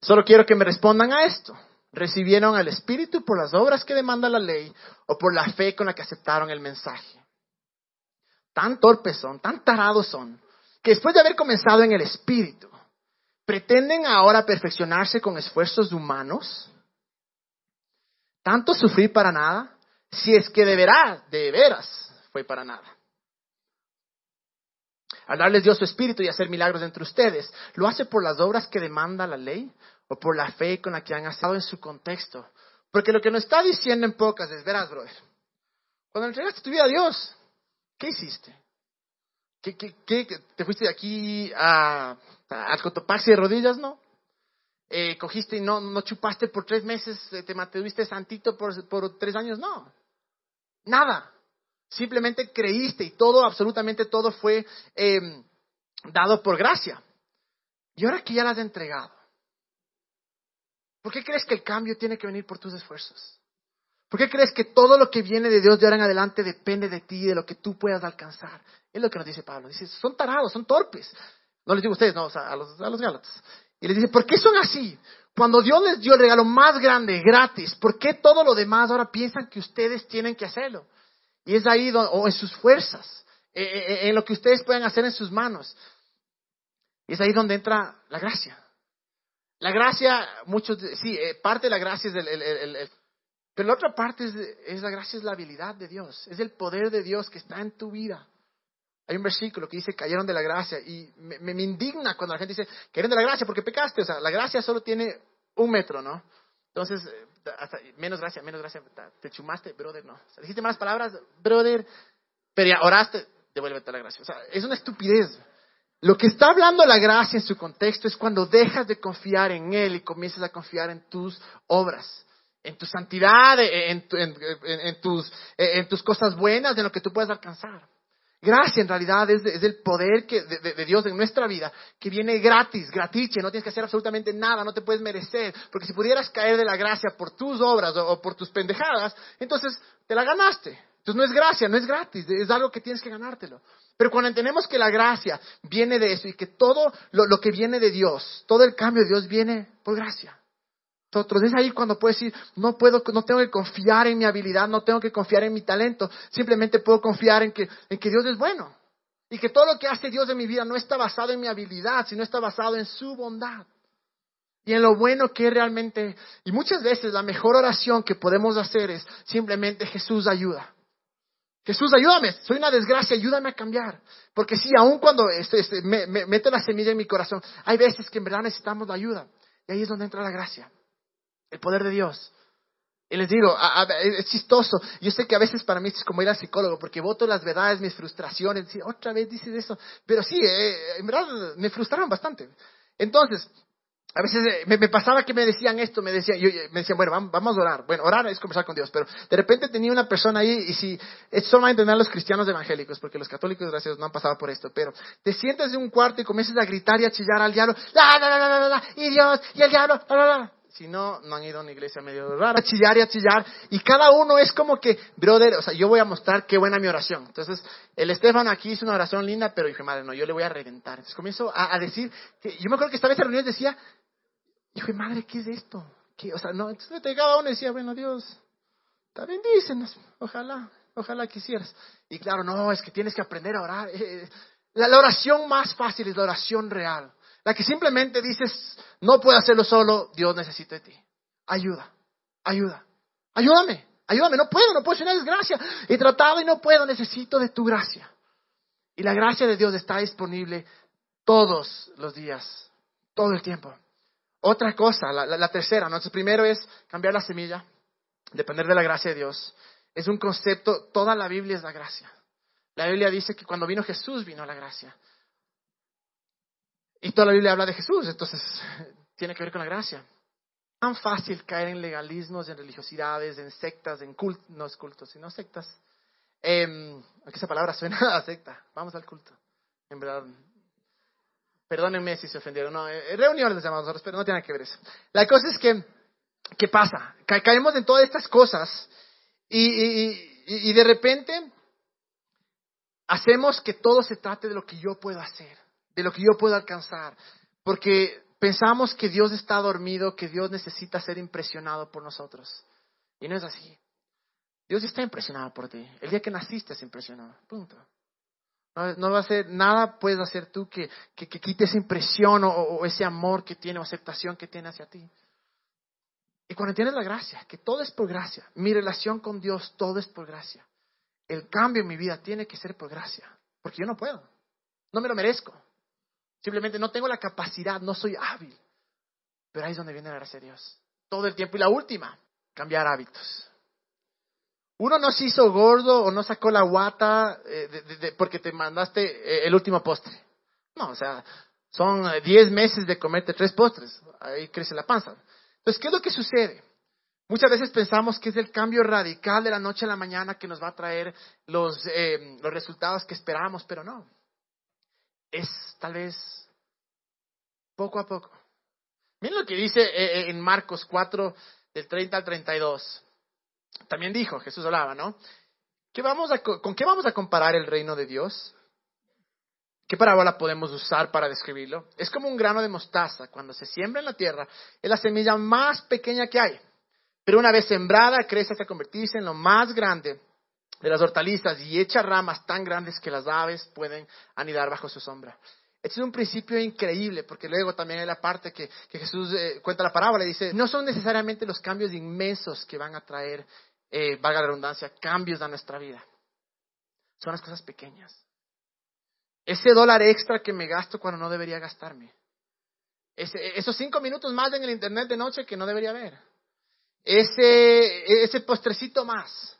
Solo quiero que me respondan a esto recibieron al Espíritu por las obras que demanda la ley o por la fe con la que aceptaron el mensaje. Tan torpes son, tan tarados son, que después de haber comenzado en el Espíritu, pretenden ahora perfeccionarse con esfuerzos humanos. Tanto sufrir para nada, si es que de veras, de veras, fue para nada. Al darles Dios su espíritu y hacer milagros entre ustedes, ¿lo hace por las obras que demanda la ley o por la fe con la que han estado en su contexto. Porque lo que nos está diciendo en pocas es, verás, brother, cuando entregaste tu vida a Dios, ¿qué hiciste? ¿Qué, qué, te fuiste de aquí a, al Cotopaxi de rodillas, no? Eh, cogiste y no, no chupaste por tres meses, eh, te mantuviste santito por, por tres años, no. Nada. Simplemente creíste y todo, absolutamente todo fue eh, dado por gracia. Y ahora que ya las has entregado, ¿Por qué crees que el cambio tiene que venir por tus esfuerzos? ¿Por qué crees que todo lo que viene de Dios de ahora en adelante depende de ti, de lo que tú puedas alcanzar? Es lo que nos dice Pablo. Dice, son tarados, son torpes. No les digo a ustedes, no, a los, a los Gálatas. Y les dice, ¿por qué son así? Cuando Dios les dio el regalo más grande, gratis, ¿por qué todo lo demás ahora piensan que ustedes tienen que hacerlo? Y es ahí, donde, o en sus fuerzas, eh, eh, eh, en lo que ustedes pueden hacer en sus manos. Y es ahí donde entra la gracia. La gracia, muchos, sí, eh, parte de la gracia es el, pero la otra parte es, la gracia, es la habilidad de Dios, es el poder de Dios que está en tu vida. Hay un versículo que dice cayeron de la gracia y me, indigna cuando la gente dice cayeron de la gracia porque pecaste. O sea, la gracia solo tiene un metro, ¿no? Entonces, eh, hasta, menos gracia, menos gracia, te chumaste, brother, no. Dijiste malas palabras, brother, pero ya oraste, devuélvete la gracia. O sea, es una estupidez. Lo que está hablando la gracia en su contexto es cuando dejas de confiar en Él y comienzas a confiar en tus obras, en tu santidad, en, tus, en tus, cosas buenas, en lo que tú puedes alcanzar. Gracia en realidad es, el poder que, de, Dios en nuestra vida, que viene gratis, gratiche, no tienes que hacer absolutamente nada, no te puedes merecer, porque si pudieras caer de la gracia por tus obras o por tus pendejadas, entonces te la ganaste. Entonces no es gracia, no es gratis, es algo que tienes que ganártelo. Pero cuando entendemos que la gracia viene de eso y que todo lo, que viene de Dios, todo el cambio de Dios viene por gracia. Es ahí cuando puedes decir, no puedo, no tengo que confiar en mi habilidad, no tengo que confiar en mi talento, simplemente puedo confiar en que, en que Dios es bueno. Y que todo lo que hace Dios en mi vida no está basado en mi habilidad, sino está basado en su bondad. Y en lo bueno que realmente, y muchas veces la mejor oración que podemos hacer es simplemente Jesús ayuda. Jesús, ayúdame, soy una desgracia, ayúdame a cambiar. Porque sí, aun cuando este, este, me, meto la semilla en mi corazón, hay veces que en verdad necesitamos la ayuda. Y ahí es donde entra la gracia, el poder de Dios. Y les digo, es chistoso. Yo sé que a veces para mí es como ir al psicólogo, porque voto las verdades, mis frustraciones. otra vez dices eso. Pero sí, eh, en verdad me frustraron bastante. Entonces, a veces eh, me, pasaba que me decían esto, me decían, yo, me decían, bueno, vamos, a orar. Bueno, orar es conversar con Dios, pero de repente tenía una persona ahí, y si, solo va a los cristianos evangélicos, porque los católicos, gracias, no han pasado por esto, pero te sientes en un cuarto y comienzas a gritar y a chillar al diablo, la, la, la, la, la, y Dios, y el diablo, la, la, la. Si no, no han ido a una iglesia medio rara, a chillar y a chillar, y cada uno es como que, brother, o sea, yo voy a mostrar qué buena mi oración. Entonces, el Estefan aquí hizo una oración linda, pero dije, madre, no, yo le voy a reventar. Entonces comienzo a, decir, que, yo me acuerdo que esta vez en reuniones decía, Hijo madre, ¿qué es esto? ¿Qué? O sea, no, entonces cada uno decía, bueno, Dios, está bendícenos, ojalá, ojalá quisieras. Y claro, no, es que tienes que aprender a orar. Eh, la oración más fácil es la oración real. La que simplemente dices, no puedo hacerlo solo, Dios necesita de ti. Ayuda, ayuda, ayúdame. Ayúdame, no puedo, no puedo ser una desgracia. He tratado y no puedo, necesito de tu gracia. Y la gracia de Dios está disponible todos los días, todo el tiempo. Otra cosa, la, tercera, ¿no? primero es cambiar la semilla, depender de la gracia de Dios. Es un concepto, toda la Biblia es la gracia. La Biblia dice que cuando vino Jesús vino la gracia. Y toda la Biblia habla de Jesús, entonces tiene que ver con la gracia. Tan fácil caer en legalismos, en religiosidades, en sectas, en cultos, no es cultos, sino sectas. Eh, esa palabra suena a secta. Vamos al culto. En verdad, perdónenme si se ofendieron. No, eh, reuniones les llamamos nosotros, pero no tiene que ver eso. La cosa es que, ¿qué pasa? caemos en todas estas cosas y, y de repente hacemos que todo se trate de lo que yo puedo hacer, de lo que yo puedo alcanzar, porque pensamos que Dios está dormido, que Dios necesita ser impresionado por nosotros. Y no es así. Dios está impresionado por ti. El día que naciste es impresionado. Punto. No, va a ser, nada puedes hacer tú que, que, quite esa impresión o, ese amor que tiene o aceptación que tiene hacia ti. Y cuando tienes la gracia, que todo es por gracia, mi relación con Dios, todo es por gracia. El cambio en mi vida tiene que ser por gracia, porque yo no puedo, no me lo merezco. Simplemente no tengo la capacidad, no soy hábil. Pero ahí es donde viene la gracia de Dios. Todo el tiempo. Y la última, cambiar hábitos. Uno no se hizo gordo o no sacó la guata eh, porque te mandaste eh, el último postre. No, o sea, son 10 meses de comerte tres postres. Ahí crece la panza. Entonces, ¿qué es lo que sucede? Muchas veces pensamos que es el cambio radical de la noche a la mañana que nos va a traer los, eh, los resultados que esperamos, pero no. Es tal vez poco a poco. Miren lo que dice en Marcos 4, del 30 al 32. También dijo, Jesús hablaba, ¿no? ¿Qué vamos a, ¿Con qué vamos a comparar el reino de Dios? ¿Qué parábola podemos usar para describirlo? Es como un grano de mostaza. Cuando se siembra en la tierra, es la semilla más pequeña que hay. Pero una vez sembrada, crece hasta convertirse en lo más grande de las hortalizas y echa ramas tan grandes que las aves pueden anidar bajo su sombra. Este es un principio increíble, porque luego también hay la parte que, Jesús eh, cuenta la parábola y dice, no son necesariamente los cambios inmensos que van a traer, eh, valga la redundancia, cambios a nuestra vida. Son las cosas pequeñas. Ese dólar extra que me gasto cuando no debería gastarme. esos cinco minutos más en el internet de noche que no debería haber. Ese, ese postrecito más.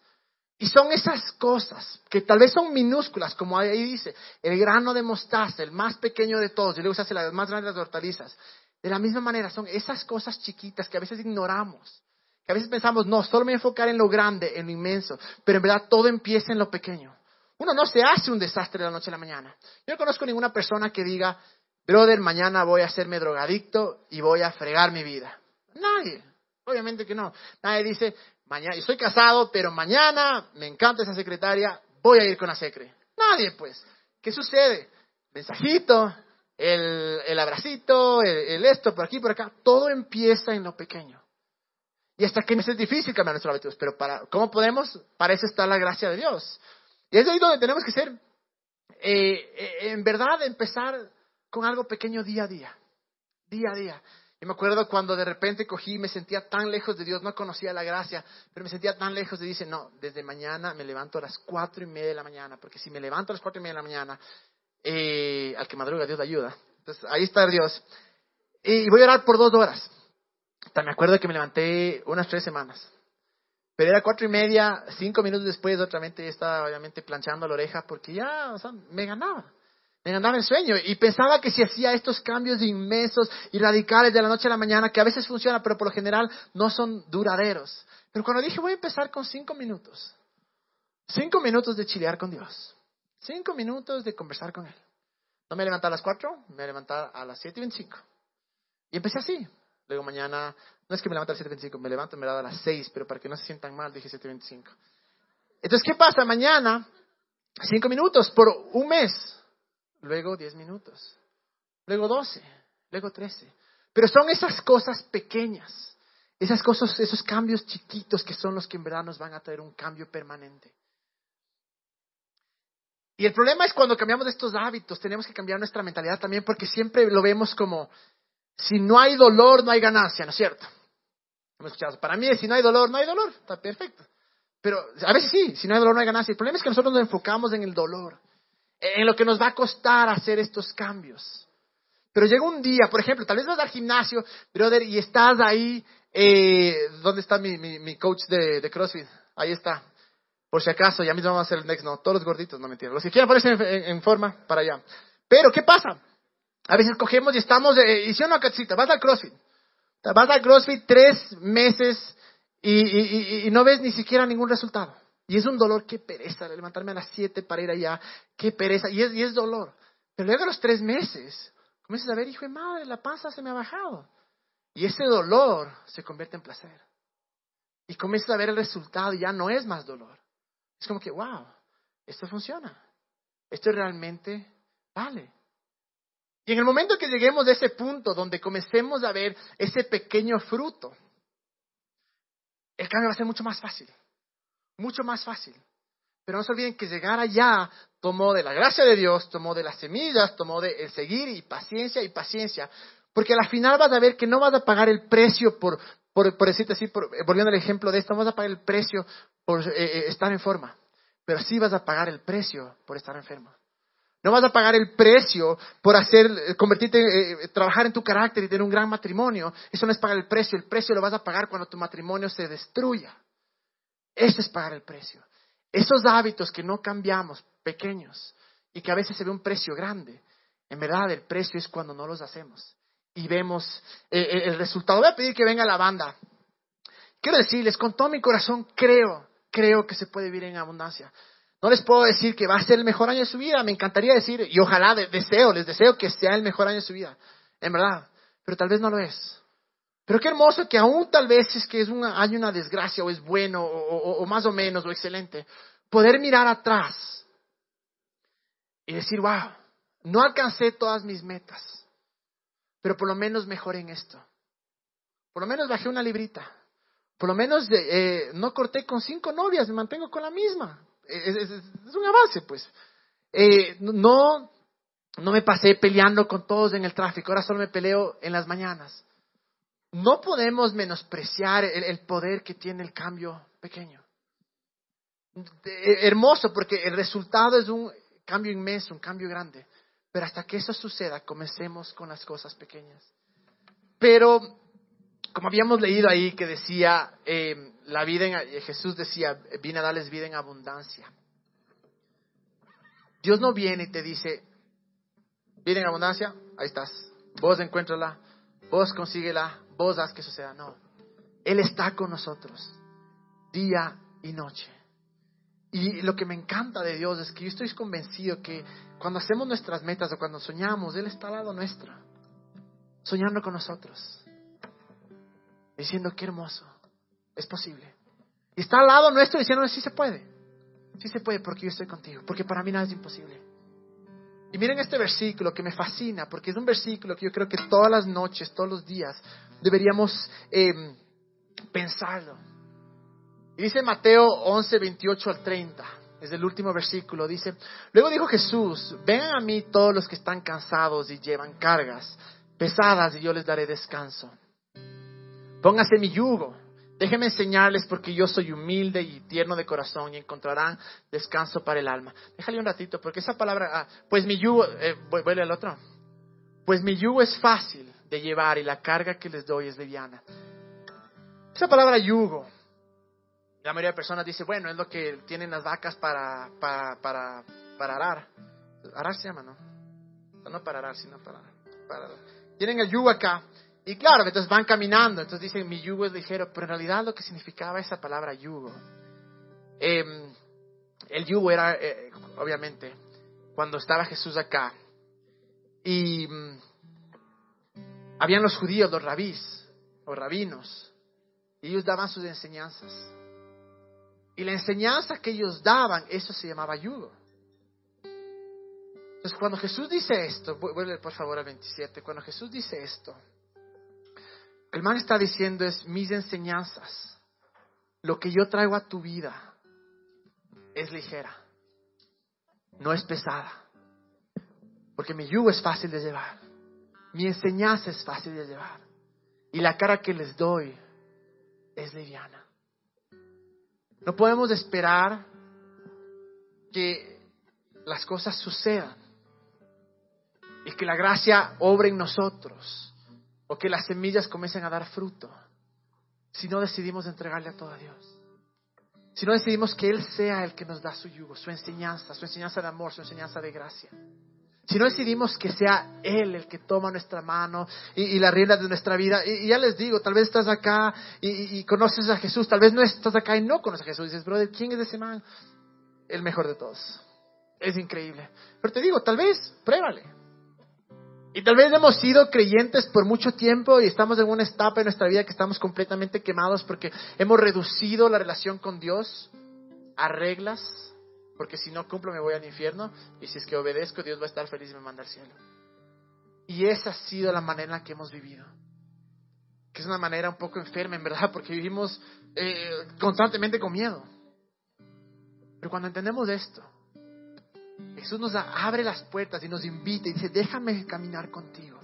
Y son esas cosas que tal vez son minúsculas, como ahí dice, el grano de mostaza, el más pequeño de todos, y luego se hace las más grandes las hortalizas. De la misma manera, son esas cosas chiquitas que a veces ignoramos, que a veces pensamos, no, solo me voy a enfocar en lo grande, en lo inmenso, pero en verdad todo empieza en lo pequeño. Uno no se hace un desastre de la noche a la mañana. Yo no conozco ninguna persona que diga, brother, mañana voy a hacerme drogadicto y voy a fregar mi vida. Nadie. Obviamente que no. Nadie dice, mañana, estoy casado, pero mañana me encanta esa secretaria, voy a ir con la secre. Nadie, pues. ¿Qué sucede? Mensajito, el, el abracito, el, esto, por aquí, por acá. Todo empieza en lo pequeño. Y hasta que es difícil cambiar nuestros hábitos, pero para, ¿cómo podemos? Para eso está la gracia de Dios. Y es ahí donde tenemos que ser, eh, eh, en verdad, empezar con algo pequeño día a día. Día a día. Me acuerdo cuando de repente cogí y me sentía tan lejos de Dios, no conocía la gracia, pero me sentía tan lejos de dice, no, desde mañana me levanto a las cuatro y media de la mañana, porque si me levanto a las cuatro y media de la mañana, eh, al que madruga Dios ayuda. Entonces ahí está Dios. Y voy a orar por dos horas. Me acuerdo que me levanté unas tres semanas. Pero era cuatro y media, cinco minutos después, otra vez estaba obviamente planchando la oreja porque ya, o sea, me ganaba me andaba en sueño y pensaba que si hacía estos cambios inmensos y radicales de la noche a la mañana, que a veces funcionan, pero por lo general no son duraderos. Pero cuando dije voy a empezar con cinco minutos, cinco minutos de chilear con Dios, cinco minutos de conversar con Él. No me levanté a las cuatro, me levanté a las siete y veinticinco. Y empecé así. Luego mañana, no es que me levante a las siete y veinticinco, me levanto me da a las seis, pero para que no se sientan mal dije siete y veinticinco. Entonces, ¿qué pasa? Mañana, cinco minutos por un mes luego 10 minutos, luego 12, luego 13. Pero son esas cosas pequeñas, esas cosas, esos cambios chiquitos que son los que en verdad nos van a traer un cambio permanente. Y el problema es cuando cambiamos estos hábitos, tenemos que cambiar nuestra mentalidad también porque siempre lo vemos como, si no hay dolor, no hay ganancia, ¿no es cierto? Hemos escuchado, para mí si no hay dolor, no hay dolor, está perfecto. Pero a veces sí, si no hay dolor no hay ganancia. El problema es que nosotros nos enfocamos en el dolor, en lo que nos va a costar hacer estos cambios. Pero llega un día, por ejemplo, tal vez vas al gimnasio, brother, y estás ahí, eh, ¿dónde está mi, coach de, CrossFit? Ahí está. Por si acaso, ya mismo vamos a hacer el next, no, todos los gorditos, no me entiendo. Los que quieran ponerse en, forma, para allá. Pero, ¿qué pasa? A veces cogemos y estamos, eh, si no, Cachita, vas al CrossFit. Vas al CrossFit tres meses y, no ves ni siquiera ningún resultado. Y es un dolor, qué pereza, levantarme a las siete para ir allá, qué pereza, y es, y es dolor. Pero luego de los tres meses, comienzas a ver, hijo de madre, la panza se me ha bajado. Y ese dolor se convierte en placer. Y comienzas a ver el resultado y ya no es más dolor. Es como que, wow, esto funciona. Esto realmente vale. Y en el momento que lleguemos a ese punto donde comencemos a ver ese pequeño fruto, el cambio va a ser mucho más fácil. Mucho más fácil. Pero no se olviden que llegar allá tomó de la gracia de Dios, tomó de las semillas, tomó de el seguir y paciencia y paciencia. Porque al final vas a ver que no vas a pagar el precio por, por, decirte así, por, eh, volviendo al ejemplo de esto, no vas a pagar el precio por eh, eh, estar en forma. Pero sí vas a pagar el precio por estar enfermo. No vas a pagar el precio por hacer, convertirte, trabajar en tu carácter y tener un gran matrimonio. Eso no es pagar el precio. El precio lo vas a pagar cuando tu matrimonio se destruya. Eso es pagar el precio. Esos hábitos que no cambiamos, pequeños, y que a veces se ve un precio grande, en verdad el precio es cuando no los hacemos y vemos eh, eh, el resultado. Voy a pedir que venga la banda. Quiero decirles, con todo mi corazón creo, creo que se puede vivir en abundancia. No les puedo decir que va a ser el mejor año de su vida, me encantaría decir, y ojalá deseo, les deseo que sea el mejor año de su vida, en verdad, pero tal vez no lo es. Pero qué hermoso que aún tal vez es que es una, hay una desgracia o es bueno o, más o menos o excelente, poder mirar atrás y decir, wow, no alcancé todas mis metas, pero por lo menos mejoré en esto. Por lo menos bajé una librita. Por lo menos eh, no corté con cinco novias, me mantengo con la misma. Es, un avance, pues. Eh, no, no me pasé peleando con todos en el tráfico, ahora solo me peleo en las mañanas no podemos menospreciar el, poder que tiene el cambio pequeño. hermoso, porque el resultado es un cambio inmenso, un cambio grande. Pero hasta que eso suceda, comencemos con las cosas pequeñas. Pero, como habíamos leído ahí que decía, eh, la vida en, Jesús decía, vine a darles vida en abundancia. Dios no viene y te dice, vida en abundancia, ahí estás, vos encuéntrala, vos consíguela, vos haz que sea. No. Él está con nosotros día y noche. Y lo que me encanta de Dios es que yo estoy convencido que cuando hacemos nuestras metas o cuando soñamos, Él está al lado nuestro, soñando con nosotros, diciendo qué hermoso, es posible. Y está al lado nuestro diciendo, sí se puede, sí se puede porque yo estoy contigo, porque para mí nada es imposible. Y miren este versículo que me fascina, porque es un versículo que yo creo que todas las noches, todos los días, deberíamos em, pensarlo. Y dice Mateo 11, 28 al 30, es el último versículo, dice, luego dijo Jesús, vengan a mí todos los que están cansados y llevan cargas pesadas y yo les daré descanso. Póngase mi yugo Déjenme enseñarles porque yo soy humilde y tierno de corazón y encontrarán descanso para el alma. Déjale un ratito porque esa palabra, ah, pues mi yugo, eh, vuelve al otro. Pues mi yugo es fácil de llevar y la carga que les doy es liviana. Esa palabra yugo, la mayoría de personas dice, bueno, es lo que tienen las vacas para, para, para, para arar. Arar se llama, ¿no? No para arar, sino para, para... Tienen el yugo acá. Y claro, entonces van caminando, entonces dicen mi yugo es ligero, pero en realidad lo que significaba esa palabra yugo. Em, el yugo era, eh, obviamente, cuando estaba Jesús acá. Y mm, habían los judíos, los rabís, o rabinos, y ellos daban sus enseñanzas. Y la enseñanza que ellos daban, eso se llamaba yugo. Entonces, cuando Jesús dice esto, vuelve por favor al 27, cuando Jesús dice esto, el man está diciendo es mis enseñanzas, lo que yo traigo a tu vida es ligera, no es pesada, porque mi yugo es fácil de llevar, mi enseñanza es fácil de llevar y la cara que les doy es liviana. No podemos esperar que las cosas sucedan y que la gracia obre en nosotros o que las semillas comiencen a dar fruto si no decidimos entregarle a todo a Dios. Si no decidimos que Él sea el que nos da su yugo, su enseñanza, su enseñanza de amor, su enseñanza de gracia. Si no decidimos que sea Él el que toma nuestra mano y, la rienda de nuestra vida, y, ya les digo, tal vez estás acá y, conoces a Jesús, tal vez no estás acá y no conoces a Jesús. Y dices, brother, ¿quién es ese man? El mejor de todos. Es increíble. Pero te digo, tal vez, pruébale. Y tal vez hemos sido creyentes por mucho tiempo y estamos en una etapa en nuestra vida que estamos completamente quemados porque hemos reducido la relación con Dios a reglas, porque si no cumplo me voy al infierno y si es que obedezco Dios va a estar feliz y me manda al cielo. Y esa ha sido la manera en la que hemos vivido. Que es una manera un poco enferma, en verdad, porque vivimos eh, constantemente con miedo. Pero cuando entendemos esto, Jesús nos abre las puertas y nos invita y dice, déjame caminar contigo.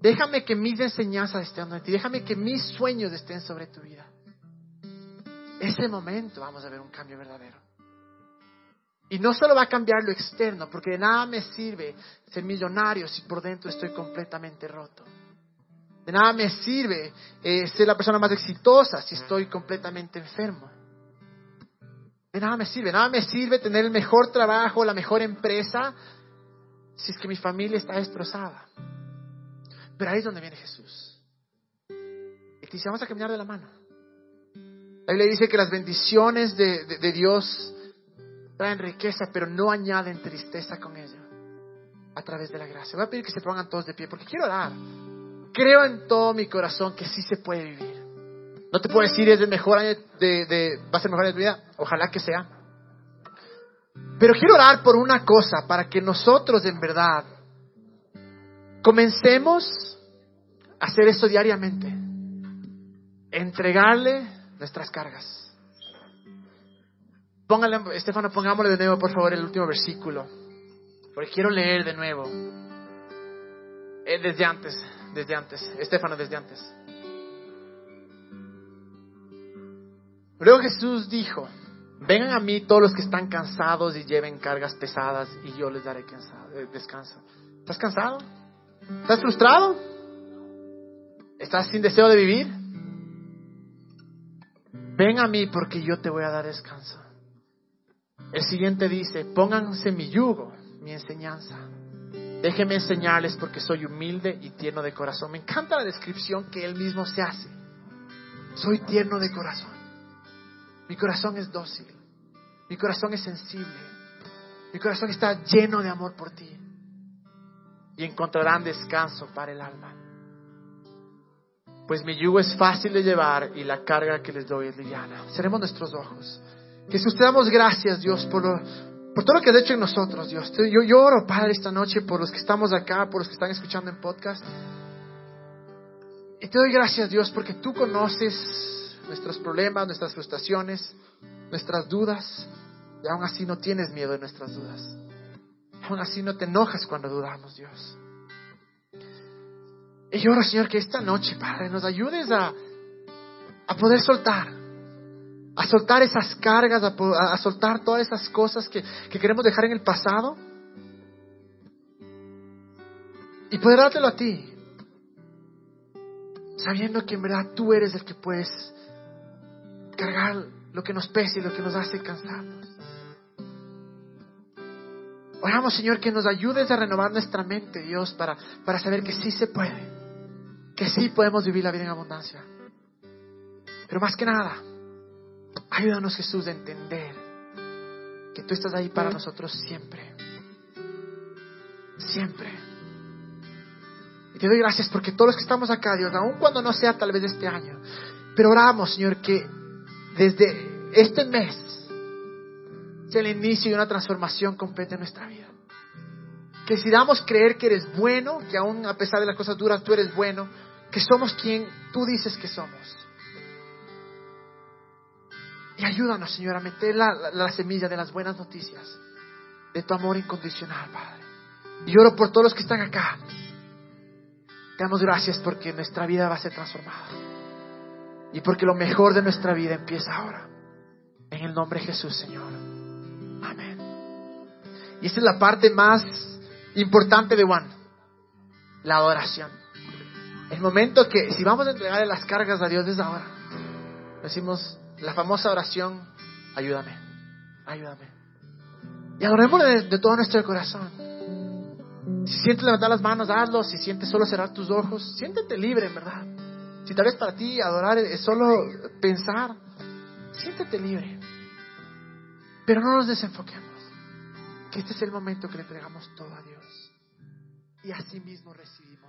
Déjame que mis enseñanzas estén en ti. Déjame que mis sueños estén sobre tu vida. Ese momento vamos a ver un cambio verdadero. Y no solo va a cambiar lo externo, porque de nada me sirve ser millonario si por dentro estoy completamente roto. De nada me sirve eh, ser la persona más exitosa si estoy completamente enfermo. Nada me sirve, nada me sirve tener el mejor trabajo, la mejor empresa, si es que mi familia está destrozada. Pero ahí es donde viene Jesús. Y dice, vamos a caminar de la mano. La Biblia dice que las bendiciones de, de Dios traen riqueza, pero no añaden tristeza con ella. A través de la gracia. Voy a pedir que se pongan todos de pie, porque quiero orar. Creo en todo mi corazón que sí se puede vivir. No te puedo decir es el mejor año de, va a ser el mejor año de tu vida. Ojalá que sea. Pero quiero orar por una cosa, para que nosotros en verdad comencemos a hacer eso diariamente. Entregarle nuestras cargas. Póngale, Estefano, pongámosle de nuevo, por favor, el último versículo. Porque quiero leer de nuevo. Eh, desde antes, desde antes. Estefano, desde antes. Luego Jesús dijo, vengan a mí todos los que están cansados y lleven cargas pesadas y yo les daré eh, descanso. ¿Estás cansado? ¿Estás frustrado? ¿Estás sin deseo de vivir? Ven a mí porque yo te voy a dar descanso. El siguiente dice, pónganse mi yugo, mi enseñanza. Déjenme enseñarles porque soy humilde y tierno de corazón. Me encanta la descripción que él mismo se hace. Soy tierno de corazón. Mi corazón es dócil. Mi corazón es sensible. Mi corazón está lleno de amor por ti. Y encontrarán descanso para el alma. Pues mi yugo es fácil de llevar y la carga que les doy es liviana. Seremos nuestros ojos. Jesús, te damos gracias, Dios, por, por todo lo que has hecho en nosotros, Dios. Yo, yo oro, Padre, esta noche por los que estamos acá, por los que están escuchando en podcast. Y te doy gracias, Dios, porque tú conoces nuestros problemas, nuestras frustraciones, nuestras dudas, y aún así no tienes miedo de nuestras dudas. Aún así no te enojas cuando dudamos, Dios. Y yo oro, Señor, que esta noche, Padre, nos ayudes a, a poder soltar, a soltar esas cargas, a, soltar todas esas cosas que, que queremos dejar en el pasado y poder dártelo a ti, sabiendo que en verdad tú eres el que puedes cargar lo que nos pese y lo que nos hace cansarnos. Oramos, Señor, que nos ayudes a renovar nuestra mente, Dios, para, para saber que sí se puede, que sí podemos vivir la vida en abundancia. Pero más que nada, ayúdanos, Jesús, a entender que tú estás ahí para nosotros siempre. Siempre. Y te doy gracias porque todos los que estamos acá, Dios, aun cuando no sea tal vez este año, pero oramos, Señor, que desde este mes sea el inicio de una transformación completa en nuestra vida. Que decidamos creer que eres bueno, que aún a pesar de las cosas duras tú eres bueno, que somos quien tú dices que somos. Y ayúdanos, Señor, a meter la, la, semilla de las buenas noticias, de tu amor incondicional, Padre. Y oro por todos los que están acá. Te damos gracias porque nuestra vida va a ser transformada. Y porque lo mejor de nuestra vida empieza ahora. En el nombre de Jesús, Señor. Amén. Y esta es la parte más importante de Juan, la adoración. El momento que, si vamos a entregarle las cargas a Dios desde ahora, decimos la famosa oración, ayúdame, ayúdame. Y adoremos de, todo nuestro corazón. Si sientes levantar las manos, hazlo. Si sientes solo cerrar tus ojos, siéntete libre, en verdad. Si tal vez para ti adorar es solo pensar, siéntete libre. Pero no nos desenfoquemos. Que este es el momento que le entregamos todo a Dios. Y así mismo recibimos.